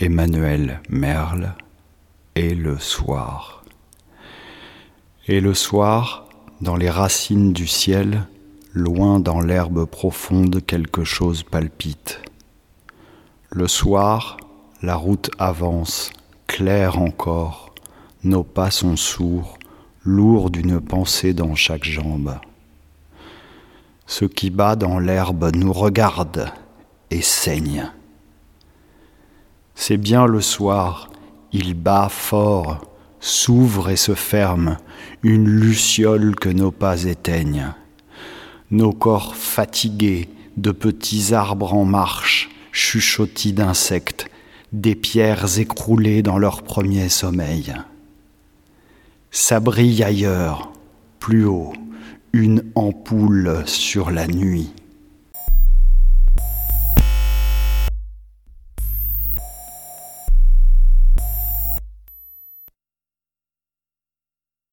Emmanuel Merle et le soir. Et le soir, dans les racines du ciel, loin dans l'herbe profonde, quelque chose palpite. Le soir, la route avance, claire encore, nos pas sont sourds, lourds d'une pensée dans chaque jambe. Ce qui bat dans l'herbe nous regarde et saigne. C'est bien le soir, il bat fort, s'ouvre et se ferme, une luciole que nos pas éteignent. Nos corps fatigués de petits arbres en marche, chuchotis d'insectes, des pierres écroulées dans leur premier sommeil. Ça brille ailleurs, plus haut, une ampoule sur la nuit.